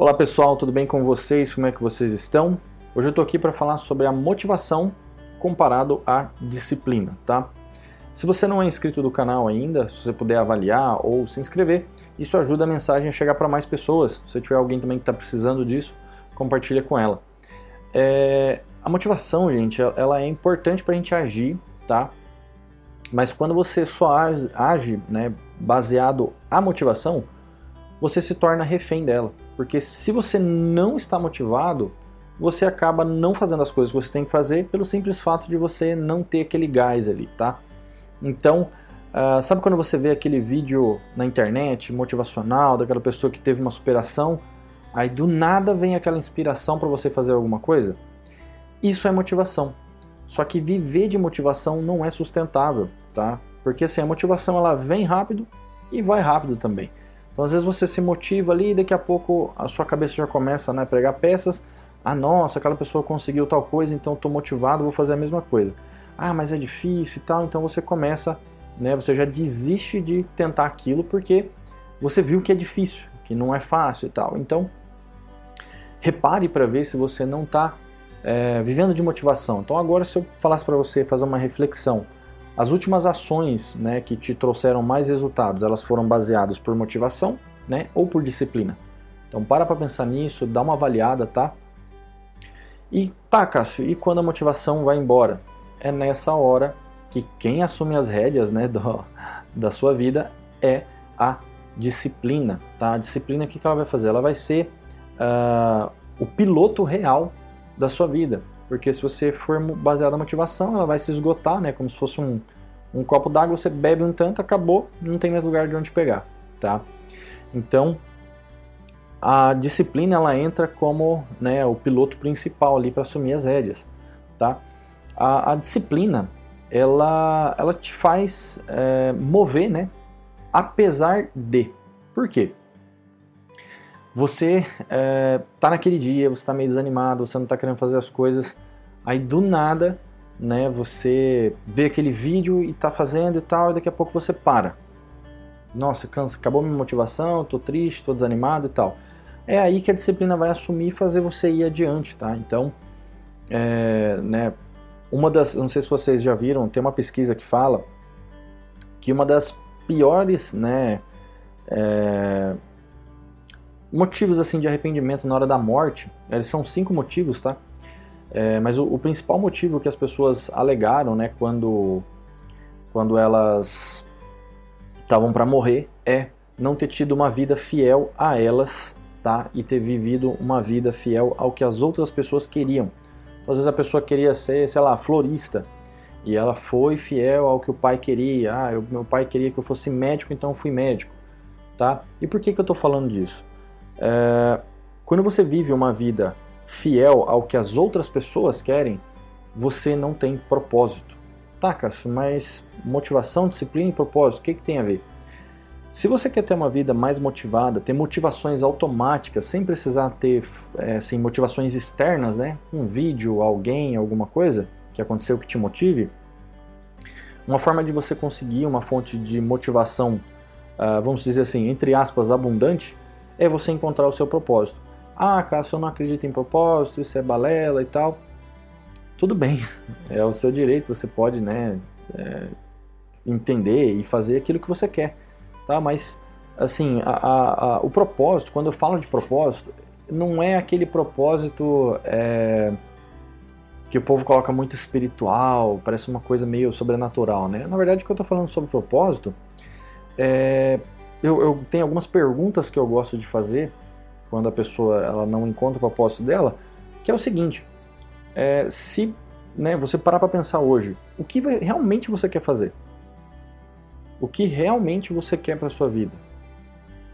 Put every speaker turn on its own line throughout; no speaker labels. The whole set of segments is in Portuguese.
Olá pessoal, tudo bem com vocês? Como é que vocês estão? Hoje eu estou aqui para falar sobre a motivação comparado à disciplina, tá? Se você não é inscrito do canal ainda, se você puder avaliar ou se inscrever, isso ajuda a mensagem a chegar para mais pessoas. Se tiver alguém também que está precisando disso, compartilha com ela. É, a motivação, gente, ela é importante para a gente agir, tá? Mas quando você só age, né, baseado à motivação, você se torna refém dela. Porque se você não está motivado, você acaba não fazendo as coisas que você tem que fazer pelo simples fato de você não ter aquele gás ali, tá? Então, uh, sabe quando você vê aquele vídeo na internet motivacional daquela pessoa que teve uma superação, aí do nada vem aquela inspiração para você fazer alguma coisa? Isso é motivação. Só que viver de motivação não é sustentável, tá? Porque assim, a motivação ela vem rápido e vai rápido também. Então às vezes você se motiva ali e daqui a pouco a sua cabeça já começa né, a pregar peças. Ah, nossa, aquela pessoa conseguiu tal coisa, então estou motivado, vou fazer a mesma coisa. Ah, mas é difícil e tal, então você começa, né, você já desiste de tentar aquilo porque você viu que é difícil, que não é fácil e tal. Então, repare para ver se você não está é, vivendo de motivação. Então agora se eu falasse para você fazer uma reflexão, as últimas ações né, que te trouxeram mais resultados, elas foram baseadas por motivação né, ou por disciplina? Então para para pensar nisso, dá uma avaliada, tá? E tá, Cássio, e quando a motivação vai embora? É nessa hora que quem assume as rédeas né, do, da sua vida é a disciplina, tá? A disciplina, o que ela vai fazer? Ela vai ser uh, o piloto real da sua vida. Porque se você for baseado na motivação, ela vai se esgotar, né? Como se fosse um, um copo d'água, você bebe um tanto, acabou, não tem mais lugar de onde pegar, tá? Então, a disciplina ela entra como né, o piloto principal ali para assumir as rédeas, tá? A, a, disciplina ela, ela te faz é, mover, né? Apesar de. Por quê? Você é, tá naquele dia, você tá meio desanimado, você não tá querendo fazer as coisas, aí do nada, né, você vê aquele vídeo e tá fazendo e tal, e daqui a pouco você para. Nossa, cansa, acabou minha motivação, tô triste, tô desanimado e tal. É aí que a disciplina vai assumir e fazer você ir adiante, tá? Então, é, né, uma das, não sei se vocês já viram, tem uma pesquisa que fala que uma das piores, né, é, motivos assim de arrependimento na hora da morte, eles são cinco motivos, tá? É, mas o, o, principal motivo que as pessoas alegaram, né, quando, quando elas estavam para morrer, é não ter tido uma vida fiel a elas, tá? E ter vivido uma vida fiel ao que as outras pessoas queriam. Então, às vezes a pessoa queria ser, sei lá, florista, e ela foi fiel ao que o pai queria. Ah, eu, meu pai queria que eu fosse médico, então eu fui médico, tá? E por que que eu estou falando disso? É, quando você vive uma vida fiel ao que as outras pessoas querem, você não tem propósito. Tá, Cássio, mas motivação, disciplina e propósito, o que, que tem a ver? Se você quer ter uma vida mais motivada, ter motivações automáticas, sem precisar ter é, assim, motivações externas, né? Um vídeo, alguém, alguma coisa que aconteceu que te motive, uma forma de você conseguir uma fonte de motivação, uh, vamos dizer assim, entre aspas, abundante, é você encontrar o seu propósito. Ah, Cássio, eu não acredito em propósito, isso é balela e tal. Tudo bem, é o seu direito, você pode, né, é, entender e fazer aquilo que você quer, tá? Mas, assim, a, a, a, o propósito, quando eu falo de propósito, não é aquele propósito é, que o povo coloca muito espiritual, parece uma coisa meio sobrenatural, né? Na verdade, o que eu estou falando sobre propósito é eu, eu tenho algumas perguntas que eu gosto de fazer quando a pessoa ela não encontra o propósito dela, que é o seguinte: é, se né, você parar para pensar hoje, o que realmente você quer fazer? O que realmente você quer para sua vida?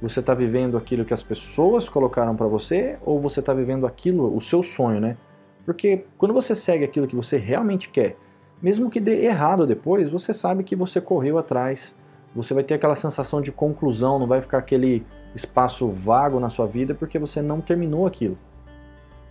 Você está vivendo aquilo que as pessoas colocaram para você ou você está vivendo aquilo, o seu sonho, né? Porque quando você segue aquilo que você realmente quer, mesmo que dê errado depois, você sabe que você correu atrás, você vai ter aquela sensação de conclusão, não vai ficar aquele espaço vago na sua vida porque você não terminou aquilo.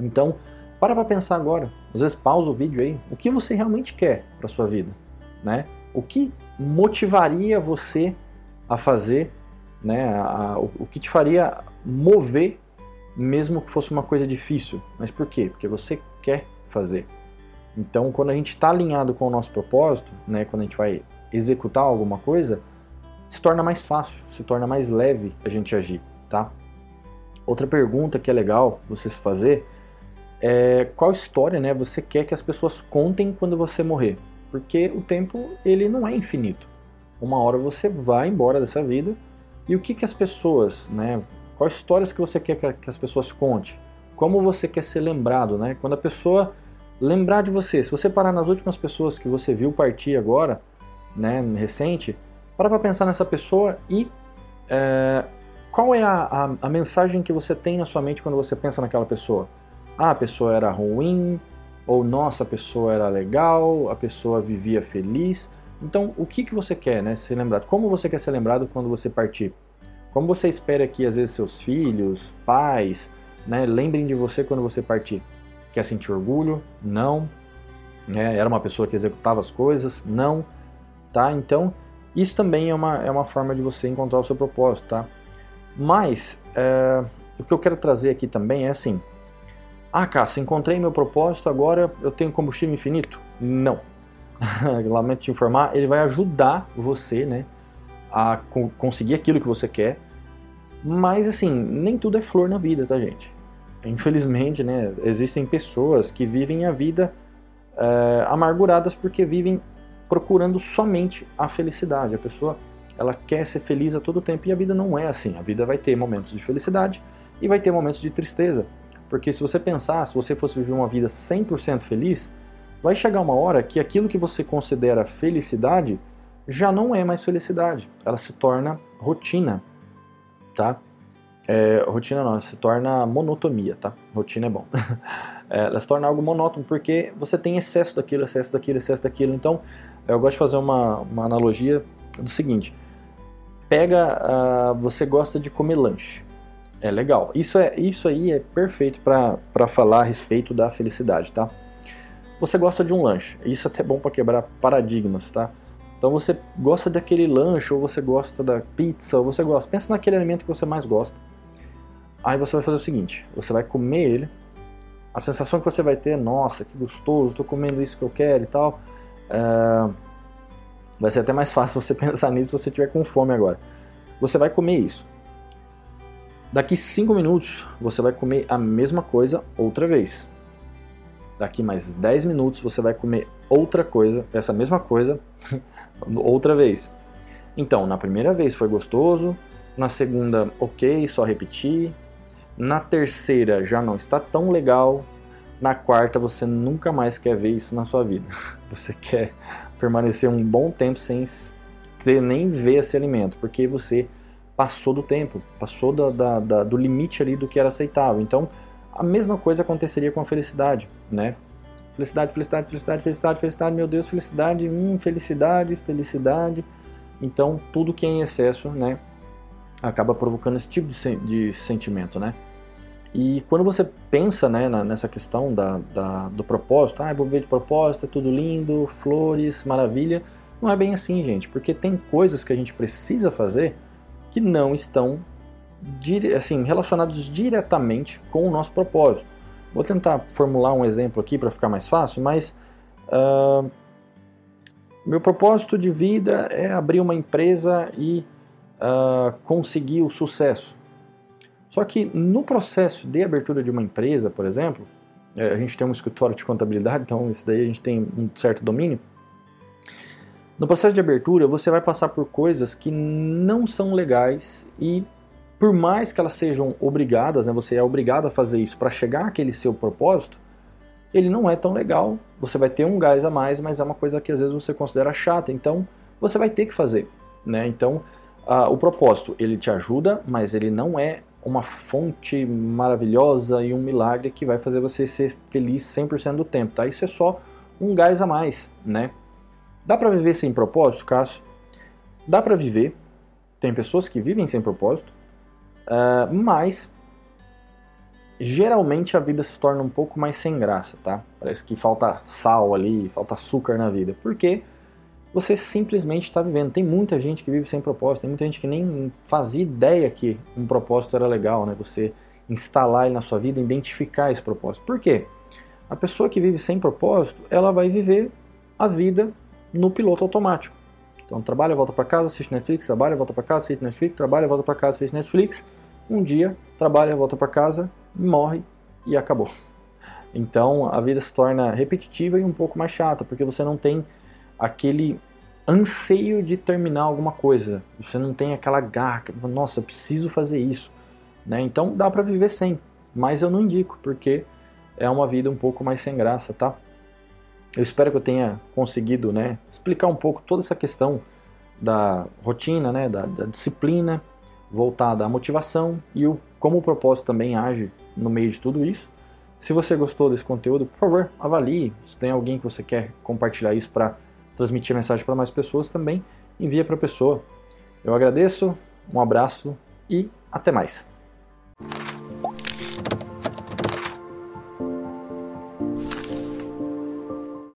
Então, para para pensar agora. Às vezes pausa o vídeo aí. O que você realmente quer para sua vida, né? O que motivaria você a fazer, né? A, a, o, o que te faria mover mesmo que fosse uma coisa difícil. Mas por quê? Porque você quer fazer. Então, quando a gente está alinhado com o nosso propósito, né, quando a gente vai executar alguma coisa, se torna mais fácil, se torna mais leve a gente agir, tá? Outra pergunta que é legal você se fazer é qual história, né, você quer que as pessoas contem quando você morrer? Porque o tempo ele não é infinito. Uma hora você vai embora dessa vida e o que que as pessoas, né, quais histórias que você quer que as pessoas contem? Como você quer ser lembrado, né? Quando a pessoa lembrar de você, se você parar nas últimas pessoas que você viu partir agora, né, recente, para para pensar nessa pessoa e é, qual é a, a, a, mensagem que você tem na sua mente quando você pensa naquela pessoa? Ah, a pessoa era ruim, ou nossa, a pessoa era legal, a pessoa vivia feliz. Então, o que, que você quer né, ser lembrado? Como você quer ser lembrado quando você partir? Como você espera que, às vezes, seus filhos, pais, né, lembrem de você quando você partir? Quer sentir orgulho? Não. É, era uma pessoa que executava as coisas? Não. Tá? Então, isso também é uma, é uma forma de você encontrar o seu propósito, tá? Mas, é, o que eu quero trazer aqui também é assim, ah, Cássio, encontrei meu propósito, agora eu tenho combustível infinito? Não. Lamento te informar, ele vai ajudar você, né, a co conseguir aquilo que você quer, mas assim, nem tudo é flor na vida, tá, gente? Infelizmente, né, existem pessoas que vivem a vida é, amarguradas porque vivem procurando somente a felicidade. A pessoa ela quer ser feliz a todo tempo e a vida não é assim. A vida vai ter momentos de felicidade e vai ter momentos de tristeza. Porque se você pensar, se você fosse viver uma vida 100% feliz, vai chegar uma hora que aquilo que você considera felicidade já não é mais felicidade. Ela se torna rotina, tá? É, rotina não, se torna monotonia, tá? Rotina é bom. é, ela se torna algo monótono porque você tem excesso daquilo, excesso daquilo, excesso daquilo. Então, eu gosto de fazer uma, uma analogia do seguinte: pega, uh, você gosta de comer lanche. É legal. Isso, é, isso aí é perfeito para falar a respeito da felicidade, tá? Você gosta de um lanche. Isso é até bom para quebrar paradigmas, tá? Então você gosta daquele lanche, ou você gosta da pizza, ou você gosta. Pensa naquele alimento que você mais gosta. Aí você vai fazer o seguinte: você vai comer ele. A sensação que você vai ter, nossa, que gostoso, estou comendo isso que eu quero e tal. Uh, vai ser até mais fácil você pensar nisso se você tiver com fome agora. Você vai comer isso. Daqui 5 minutos você vai comer a mesma coisa outra vez. Daqui mais 10 minutos você vai comer outra coisa, essa mesma coisa, outra vez. Então, na primeira vez foi gostoso, na segunda, ok, só repetir. Na terceira já não está tão legal. Na quarta você nunca mais quer ver isso na sua vida. Você quer permanecer um bom tempo sem ter, nem ver esse alimento, porque você passou do tempo, passou da, da, da, do limite ali do que era aceitável. Então, a mesma coisa aconteceria com a felicidade, né? Felicidade, felicidade, felicidade, felicidade, felicidade, meu Deus, felicidade, hum, felicidade, felicidade. Então, tudo que é em excesso, né, acaba provocando esse tipo de, de sentimento, né? E quando você pensa né, nessa questão da, da, do propósito, ah, vou viver de propósito, é tudo lindo, flores, maravilha, não é bem assim, gente, porque tem coisas que a gente precisa fazer que não estão assim, relacionados diretamente com o nosso propósito. Vou tentar formular um exemplo aqui para ficar mais fácil, mas uh, meu propósito de vida é abrir uma empresa e uh, conseguir o sucesso. Só que no processo de abertura de uma empresa, por exemplo, é, a gente tem um escritório de contabilidade, então isso daí a gente tem um certo domínio. No processo de abertura, você vai passar por coisas que não são legais e por mais que elas sejam obrigadas, né, você é obrigado a fazer isso para chegar àquele seu propósito, ele não é tão legal. Você vai ter um gás a mais, mas é uma coisa que às vezes você considera chata, então você vai ter que fazer, né? Então, o propósito, ele te ajuda, mas ele não é uma fonte maravilhosa e um milagre que vai fazer você ser feliz 100% do tempo, tá? Isso é só um gás a mais, né? Dá para viver sem propósito, Cássio? Dá para viver. Tem pessoas que vivem sem propósito, uh, mas geralmente a vida se torna um pouco mais sem graça, tá? Parece que falta sal ali, falta açúcar na vida. Porque você simplesmente está vivendo. Tem muita gente que vive sem propósito, tem muita gente que nem fazia ideia que um propósito era legal, né? Você instalar ele na sua vida, identificar esse propósito. Por quê? A pessoa que vive sem propósito, ela vai viver a vida no piloto automático. Então trabalha, volta para casa, assiste Netflix, trabalha, volta para casa, assiste Netflix, trabalha, volta para casa, assiste Netflix. Um dia trabalha, volta para casa, morre e acabou. Então a vida se torna repetitiva e um pouco mais chata, porque você não tem aquele anseio de terminar alguma coisa. Você não tem aquela garra, nossa, preciso fazer isso. Né? Então dá para viver sem, mas eu não indico, porque é uma vida um pouco mais sem graça, tá? Eu espero que eu tenha conseguido né, explicar um pouco toda essa questão da rotina, né, da, da disciplina voltada à motivação e o, como o propósito também age no meio de tudo isso. Se você gostou desse conteúdo, por favor, avalie. Se tem alguém que você quer compartilhar isso para transmitir a mensagem para mais pessoas, também envia para a pessoa. Eu agradeço, um abraço e até mais.